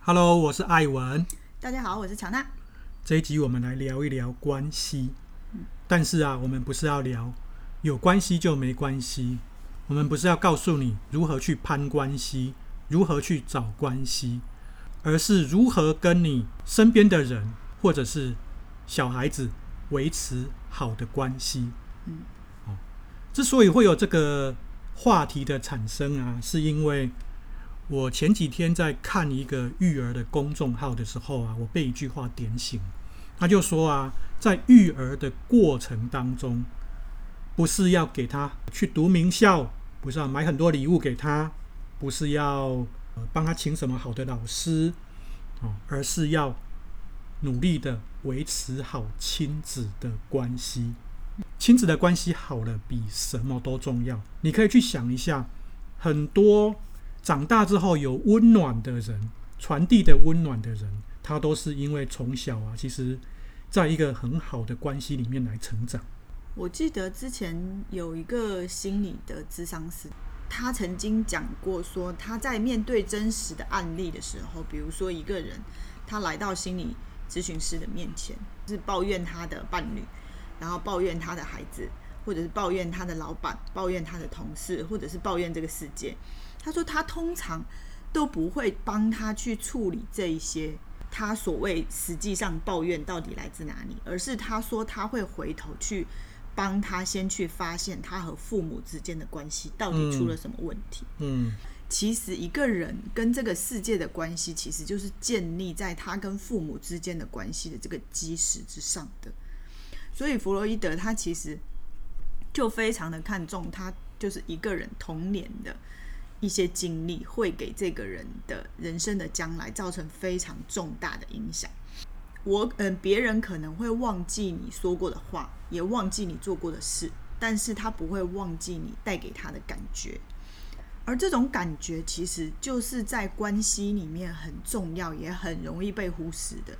Hello，我是艾文。大家好，我是乔娜。这一集我们来聊一聊关系。但是啊，我们不是要聊有关系就没关系，我们不是要告诉你如何去攀关系，如何去找关系，而是如何跟你身边的人或者是小孩子维持好的关系。嗯，哦，之所以会有这个话题的产生啊，是因为我前几天在看一个育儿的公众号的时候啊，我被一句话点醒。他就说啊，在育儿的过程当中，不是要给他去读名校，不是要买很多礼物给他，不是要帮他请什么好的老师，而是要努力的维持好亲子的关系。亲子的关系好了，比什么都重要。你可以去想一下，很多长大之后有温暖的人，传递的温暖的人。他都是因为从小啊，其实在一个很好的关系里面来成长。我记得之前有一个心理的咨商师，他曾经讲过说，他在面对真实的案例的时候，比如说一个人他来到心理咨询师的面前，是抱怨他的伴侣，然后抱怨他的孩子，或者是抱怨他的老板，抱怨他的同事，或者是抱怨这个世界。他说他通常都不会帮他去处理这一些。他所谓实际上抱怨到底来自哪里？而是他说他会回头去帮他先去发现他和父母之间的关系到底出了什么问题。嗯，其实一个人跟这个世界的关系，其实就是建立在他跟父母之间的关系的这个基石之上的。所以弗洛伊德他其实就非常的看重他就是一个人童年的。一些经历会给这个人的人生的将来造成非常重大的影响。我嗯，别人可能会忘记你说过的话，也忘记你做过的事，但是他不会忘记你带给他的感觉。而这种感觉其实就是在关系里面很重要，也很容易被忽视的。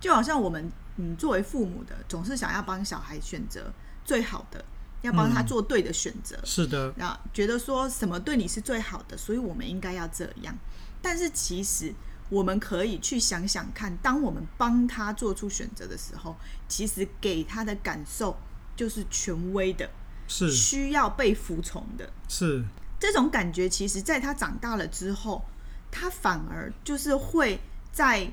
就好像我们嗯，作为父母的，总是想要帮小孩选择最好的。要帮他做对的选择，嗯，是的。那觉得说什么对你是最好的，所以我们应该要这样。但是其实我们可以去想想看，当我们帮他做出选择的时候，其实给他的感受就是权威的，是需要被服从的。是这种感觉，其实在他长大了之后，他反而就是会在。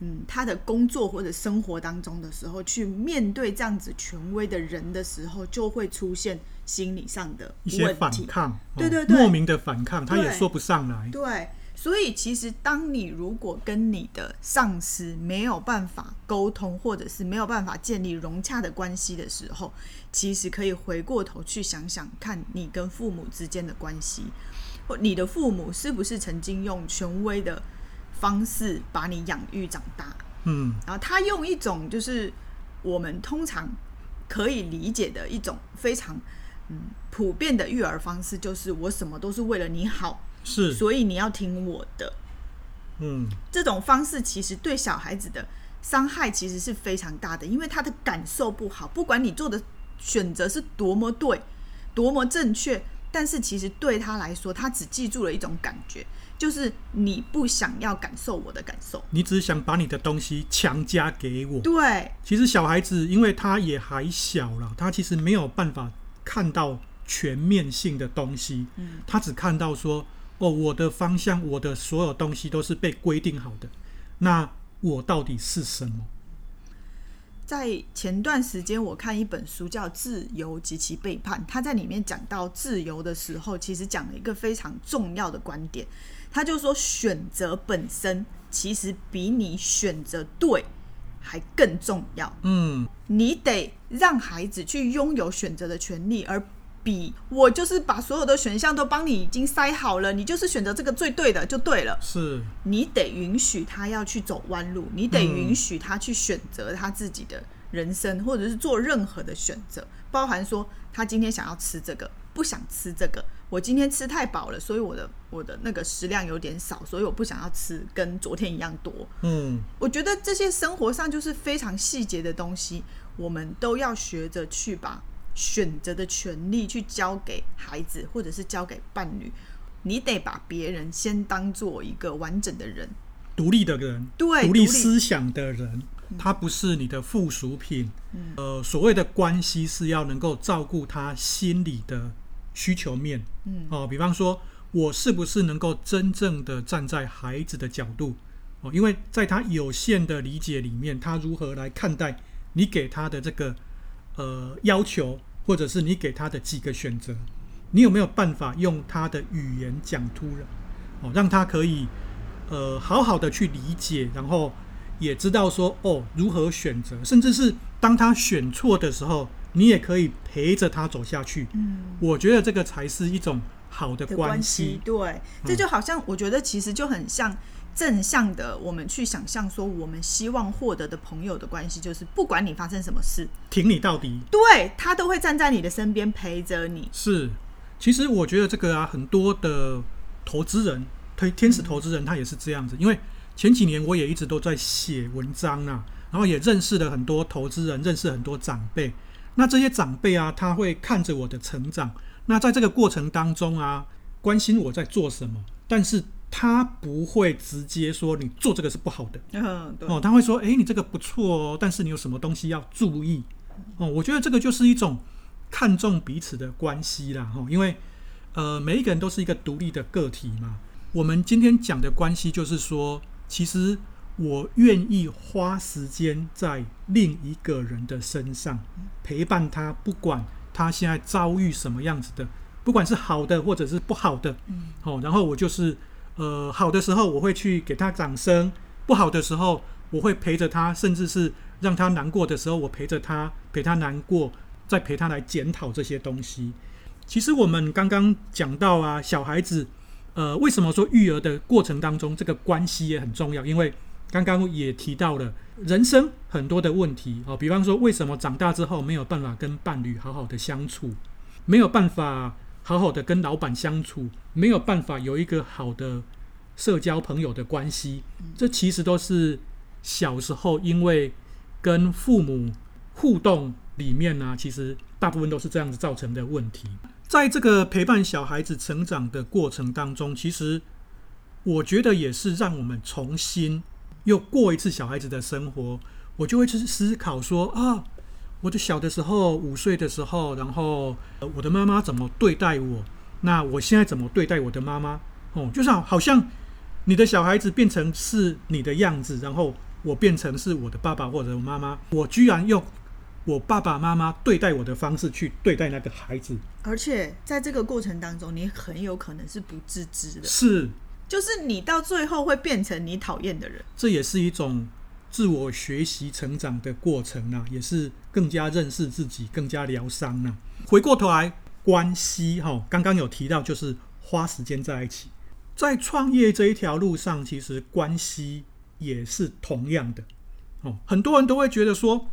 嗯，他的工作或者生活当中的时候，去面对这样子权威的人的时候，就会出现心理上的问题，一些反抗，对对对，莫名的反抗，他也说不上来。对，所以其实当你如果跟你的上司没有办法沟通，或者是没有办法建立融洽的关系的时候，其实可以回过头去想想看你跟父母之间的关系，或你的父母是不是曾经用权威的方式把你养育长大，嗯，然后他用一种就是我们通常可以理解的一种非常嗯普遍的育儿方式，就是我什么都是为了你好，是，所以你要听我的，嗯，这种方式其实对小孩子的伤害其实是非常大的，因为他的感受不好，不管你做的选择是多么对，多么正确，但是其实对他来说，他只记住了一种感觉。就是你不想要感受我的感受，你只想把你的东西强加给我。对，其实小孩子因为他也还小了，他其实没有办法看到全面性的东西。嗯，他只看到说，哦，我的方向，我的所有东西都是被规定好的。那我到底是什么？在前段时间，我看一本书叫《自由及其背叛》，他在里面讲到自由的时候，其实讲了一个非常重要的观点。他就说，选择本身其实比你选择对还更重要。嗯，你得让孩子去拥有选择的权利，而比我就是把所有的选项都帮你已经塞好了，你就是选择这个最对的就对了。是，你得允许他要去走弯路，你得允许他去选择他自己的人生，或者是做任何的选择，包含说他今天想要吃这个，不想吃这个。我今天吃太饱了，所以我的我的那个食量有点少，所以我不想要吃跟昨天一样多。嗯，我觉得这些生活上就是非常细节的东西，我们都要学着去把选择的权利去交给孩子，或者是交给伴侣。你得把别人先当做一个完整的人，独立的人，对，独立思想的人，他不是你的附属品。嗯、呃，所谓的关系是要能够照顾他心理的需求面。嗯，哦，比方说，我是不是能够真正的站在孩子的角度？哦，因为在他有限的理解里面，他如何来看待你给他的这个呃要求，或者是你给他的几个选择？你有没有办法用他的语言讲出来，哦，让他可以呃好好的去理解，然后也知道说哦如何选择，甚至是当他选错的时候，你也可以陪着他走下去。嗯，我觉得这个才是一种好的关系。对，这就好像我觉得其实就很像正向的，我们去想象说我们希望获得的朋友的关系，就是不管你发生什么事，挺你到底，对，他都会站在你的身边陪着你。是。其实我觉得这个啊，很多的投资人，推天使投资人，他也是这样子。因为前几年我也一直都在写文章啊，然后也认识了很多投资人，认识很多长辈。那这些长辈啊，他会看着我的成长。那在这个过程当中啊，关心我在做什么，但是他不会直接说你做这个是不好的。嗯，对。哦，他会说，诶，你这个不错哦，但是你有什么东西要注意？哦，我觉得这个就是一种。看重彼此的关系啦，哈，因为呃，每一个人都是一个独立的个体嘛。我们今天讲的关系，就是说，其实我愿意花时间在另一个人的身上陪伴他，不管他现在遭遇什么样子的，不管是好的或者是不好的，嗯，好，然后我就是呃，好的时候我会去给他掌声，不好的时候我会陪着他，甚至是让他难过的时候，我陪着他，陪他难过。再陪他来检讨这些东西。其实我们刚刚讲到啊，小孩子，呃，为什么说育儿的过程当中这个关系也很重要？因为刚刚也提到了人生很多的问题啊，比方说为什么长大之后没有办法跟伴侣好好的相处，没有办法好好的跟老板相处，没有办法有一个好的社交朋友的关系，这其实都是小时候因为跟父母互动。里面呢、其实大部分都是这样子造成的问题。在这个陪伴小孩子成长的过程当中，其实我觉得也是让我们重新又过一次小孩子的生活。我就会去思考说啊，我的小的时候，五岁的时候，然后我的妈妈怎么对待我？那我现在怎么对待我的妈妈？哦，就是好像你的小孩子变成是你的样子，然后我变成是我的爸爸或者我妈妈，我居然用。我爸爸妈妈对待我的方式去对待那个孩子，而且在这个过程当中，你很有可能是不自知的。是，就是你到最后会变成你讨厌的人。这也是一种自我学习成长的过程啊，也是更加认识自己，更加疗伤呢。回过头来，关系哈，刚刚有提到，就是花时间在一起，在创业这一条路上，其实关系也是同样的。哦，很多人都会觉得说。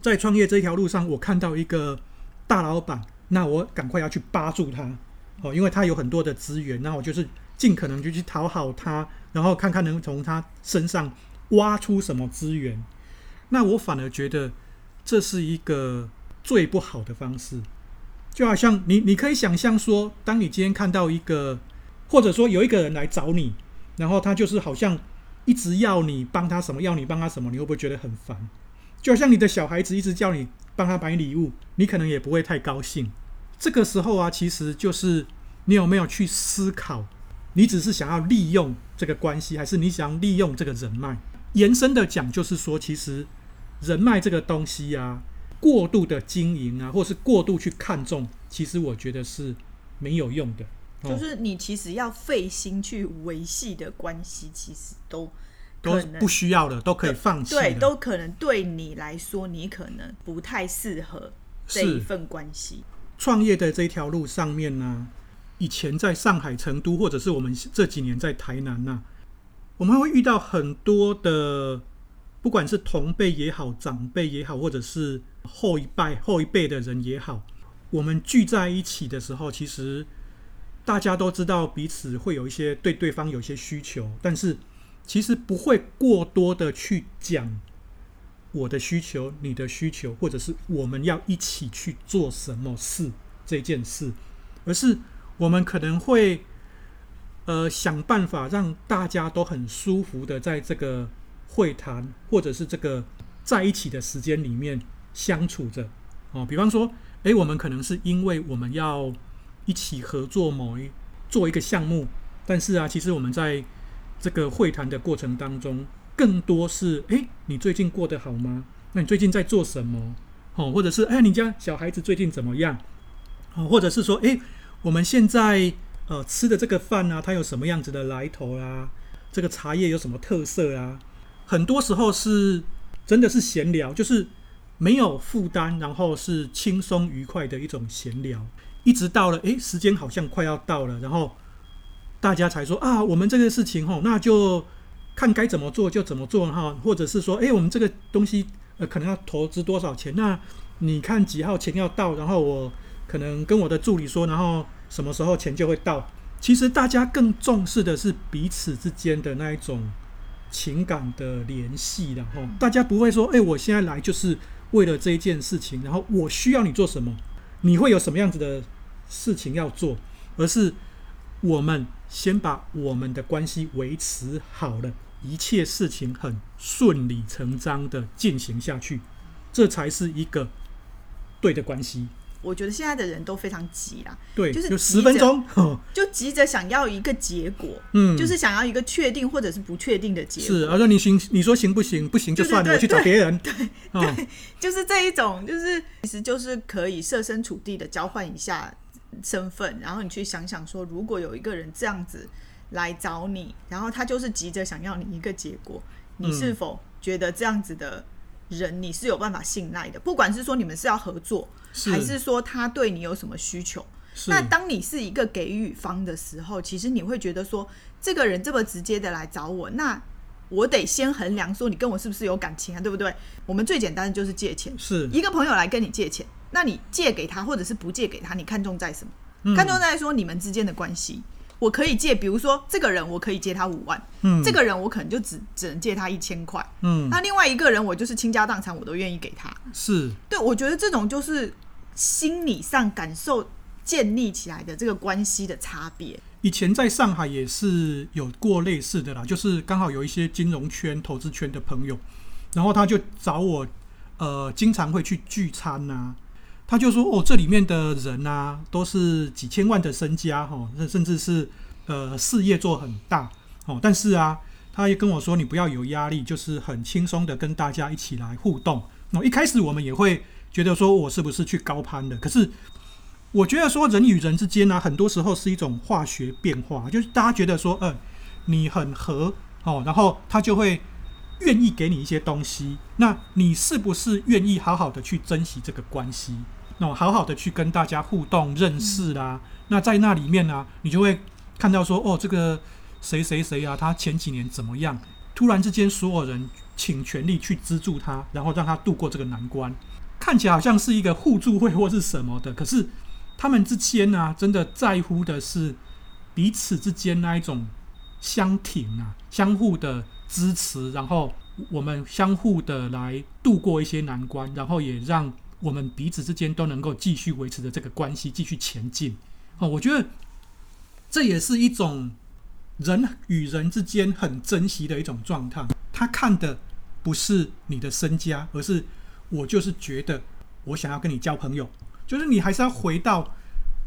在创业这条路上，我看到一个大老板，那我赶快要去扒住他哦，因为他有很多的资源，那我就是尽可能就去讨好他，然后看看能从他身上挖出什么资源。那我反而觉得这是一个最不好的方式，就好像你你可以想象说，当你今天看到一个，或者说有一个人来找你，然后他就是好像一直要你帮他什么，要你帮他什么，你会不会觉得很烦？就好像你的小孩子一直叫你帮他买礼物，你可能也不会太高兴。这个时候啊，其实就是你有没有去思考，你只是想要利用这个关系，还是你想利用这个人脉？延伸的讲，就是说，其实人脉这个东西啊，过度的经营啊，或是过度去看重，其实我觉得是没有用的。就是你其实要费心去维系的关系，其实都。都不需要的，都可以放弃。对，都可能对你来说，你可能不太适合这一份关系。创业的这条路上面呢、啊，以前在上海、成都，或者是我们这几年在台南呐、啊，我们会遇到很多的，不管是同辈也好、长辈也好，或者是后一辈、后一辈的人也好，我们聚在一起的时候，其实大家都知道彼此会有一些对对方有些需求，但是。其实不会过多的去讲我的需求、你的需求，或者是我们要一起去做什么事这件事，而是我们可能会呃想办法让大家都很舒服的在这个会谈或者是这个在一起的时间里面相处着哦。比方说，诶，我们可能是因为我们要一起合作某一做一个项目，但是啊，其实我们在这个会谈的过程当中，更多是诶，你最近过得好吗？那你最近在做什么？哦，或者是哎，你家小孩子最近怎么样？哦，或者是说，哎，我们现在呃吃的这个饭啊，它有什么样子的来头啊？这个茶叶有什么特色啊？很多时候是真的是闲聊，就是没有负担，然后是轻松愉快的一种闲聊。一直到了哎，时间好像快要到了，然后大家才说啊，我们这个事情哦，那就看该怎么做就怎么做哈，或者是说，哎，我们这个东西。呃，可能要投资多少钱？那你看几号钱要到，然后我可能跟我的助理说，然后什么时候钱就会到。其实大家更重视的是彼此之间的那一种情感的联系，然后大家不会说，哎，我现在来就是为了这一件事情，然后我需要你做什么，你会有什么样子的事情要做，而是我们先把我们的关系维持好了。一切事情很顺理成章的进行下去，这才是一个对的关系。我觉得现在的人都非常急啦，对，就是十分钟，就急着想要一个结果，嗯，就是想要一个确定或者是不确定的结果。是，而且你行，你说行不行？不行就算了，我去找别人。对，对，就是这一种，就是其实就是可以设身处地的交换一下身份，然后你去想想说，如果有一个人这样子。来找你，然后他就是急着想要你一个结果，你是否觉得这样子的人你是有办法信赖的？不管是说你们是要合作，是还是说他对你有什么需求，那当你是一个给予方的时候，其实你会觉得说，这个人这么直接的来找我，那我得先衡量说你跟我是不是有感情啊，对不对？我们最简单的就是借钱，是一个朋友来跟你借钱，那你借给他或者是不借给他，你看重在什么？嗯、看重在说你们之间的关系。我可以借，比如说这个人，我可以借他五万，嗯，这个人我可能就只只能借他一千块，嗯，那另外一个人我就是倾家荡产，我都愿意给他，是对，我觉得这种就是心理上感受建立起来的这个关系的差别。以前在上海也是有过类似的啦，就是刚好有一些金融圈、投资圈的朋友，然后他就找我，呃，经常会去聚餐呐、啊。他就说：“哦，这里面的人啊，都是几千万的身家，哈，甚至是呃事业做很大，哦，但是啊，他也跟我说，你不要有压力，就是很轻松的跟大家一起来互动。那一开始我们也会觉得说，我是不是去高攀的？可是我觉得说，人与人之间呢，很多时候是一种化学变化，就是大家觉得说，嗯，你很合，哦，然后他就会愿意给你一些东西。那你是不是愿意好好的去珍惜这个关系？”那好好的去跟大家互动认识啦，嗯、那在那里面呢、啊，你就会看到说，哦，这个谁谁谁啊，他前几年怎么样？突然之间，所有人请全力去资助他，然后让他度过这个难关，看起来好像是一个互助会或是什么的，可是他们之间呢、啊，真的在乎的是彼此之间那一种相挺啊，相互的支持，然后我们相互的来度过一些难关，然后也让。我们彼此之间都能够继续维持着这个关系，继续前进。哦，我觉得这也是一种人与人之间很珍惜的一种状态。他看的不是你的身家，而是我就是觉得我想要跟你交朋友，就是你还是要回到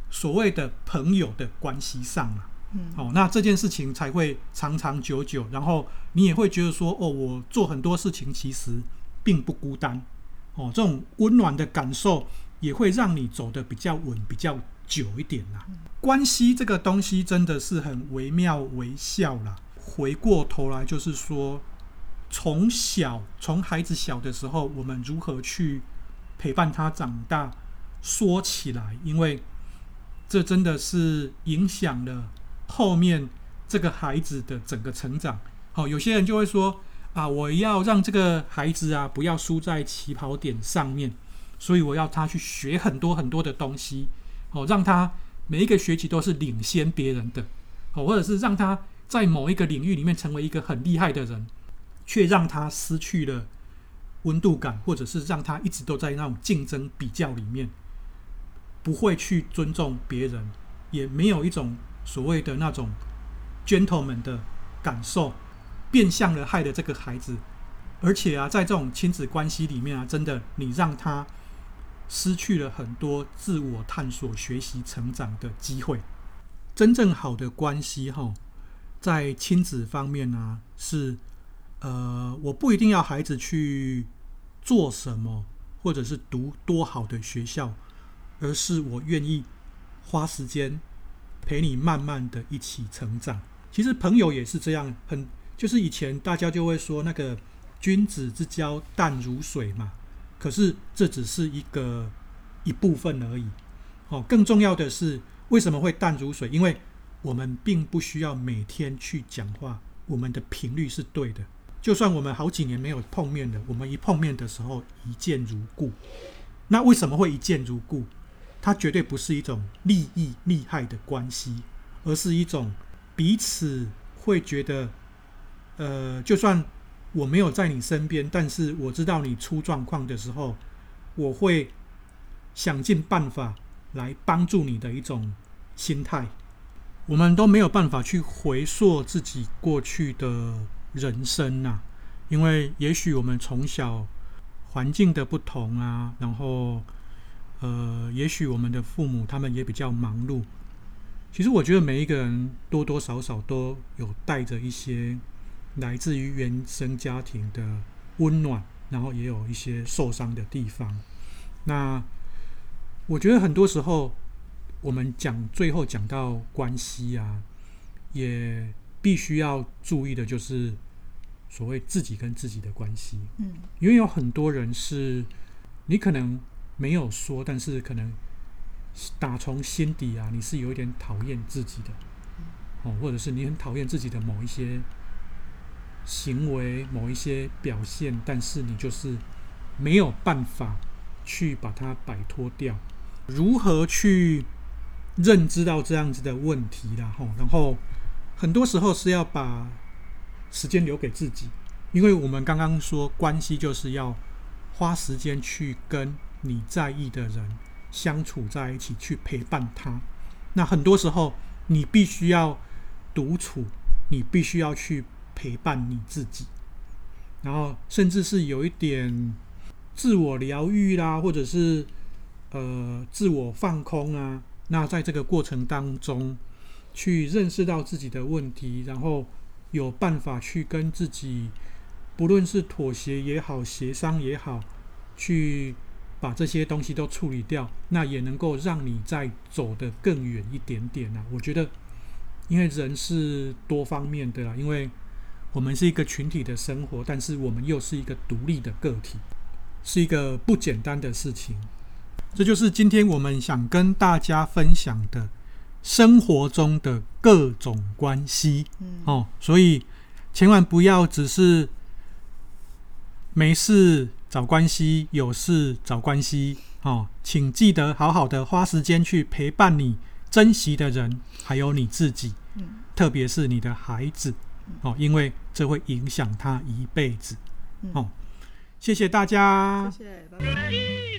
所谓的朋友的关系上嘛。嗯，哦，那这件事情才会长长久久，然后你也会觉得说，哦，我做很多事情其实并不孤单。哦，这种温暖的感受也会让你走得比较稳、比较久一点啦。关系这个东西真的是很惟妙惟肖啦。回过头来就是说，从小从孩子小的时候，我们如何去陪伴他长大，说起来，因为这真的是影响了后面这个孩子的整个成长。好，有些人就会说。啊！我要让这个孩子啊，不要输在起跑点上面，所以我要他去学很多很多的东西，哦，让他每一个学期都是领先别人的，哦，或者是让他在某一个领域里面成为一个很厉害的人，却让他失去了温度感，或者是让他一直都在那种竞争比较里面，不会去尊重别人，也没有一种所谓的那种 gentleman 的感受，变相的害了这个孩子。而且啊，在这种亲子关系里面啊，真的你让他失去了很多自我探索、学习、成长的机会。真正好的关系，哈，在亲子方面呢、啊，是呃，我不一定要孩子去做什么，或者是读多好的学校，而是我愿意花时间陪你慢慢的一起成长。其实朋友也是这样，很就是以前大家就会说那个。君子之交淡如水嘛，可是这只是一个一部分而已。哦，更重要的是为什么会淡如水？因为我们并不需要每天去讲话，我们的频率是对的。就算我们好几年没有碰面了，我们一碰面的时候一见如故。那为什么会一见如故？它绝对不是一种利益利害的关系，而是一种彼此会觉得，呃，就算。我没有在你身边，但是我知道你出状况的时候，我会想尽办法来帮助你的一种心态。我们都没有办法去回溯自己过去的人生呐，因为也许我们从小环境的不同啊，然后呃，也许我们的父母他们也比较忙碌。其实我觉得每一个人多多少少都有带着一些。来自于原生家庭的温暖，然后也有一些受伤的地方。那我觉得很多时候，我们讲最后讲到关系啊，也必须要注意的就是所谓自己跟自己的关系。嗯，因为有很多人是你可能没有说，但是可能打从心底啊，你是有一点讨厌自己的，哦，或者是你很讨厌自己的某一些。行为某一些表现，但是你就是没有办法去把它摆脱掉。如何去认知到这样子的问题啦？吼，然后很多时候是要把时间留给自己，因为我们刚刚说关系就是要花时间去跟你在意的人相处在一起，去陪伴他。那很多时候你必须要独处，你必须要去。陪伴你自己，然后甚至是有一点自我疗愈啦，或者是呃自我放空啊。那在这个过程当中，去认识到自己的问题，然后有办法去跟自己，不论是妥协也好，协商也好，去把这些东西都处理掉，那也能够让你再走得更远一点点啊。我觉得，因为人是多方面的啦，因为。我们是一个群体的生活，但是我们又是一个独立的个体，是一个不简单的事情。这就是今天我们想跟大家分享的生活中的各种关系。哦，所以千万不要只是没事找关系，有事找关系。哦，请记得好好的花时间去陪伴你珍惜的人，还有你自己，特别是你的孩子。哦，因为这会影响他一辈子。哦，谢谢大家。谢谢，拜拜。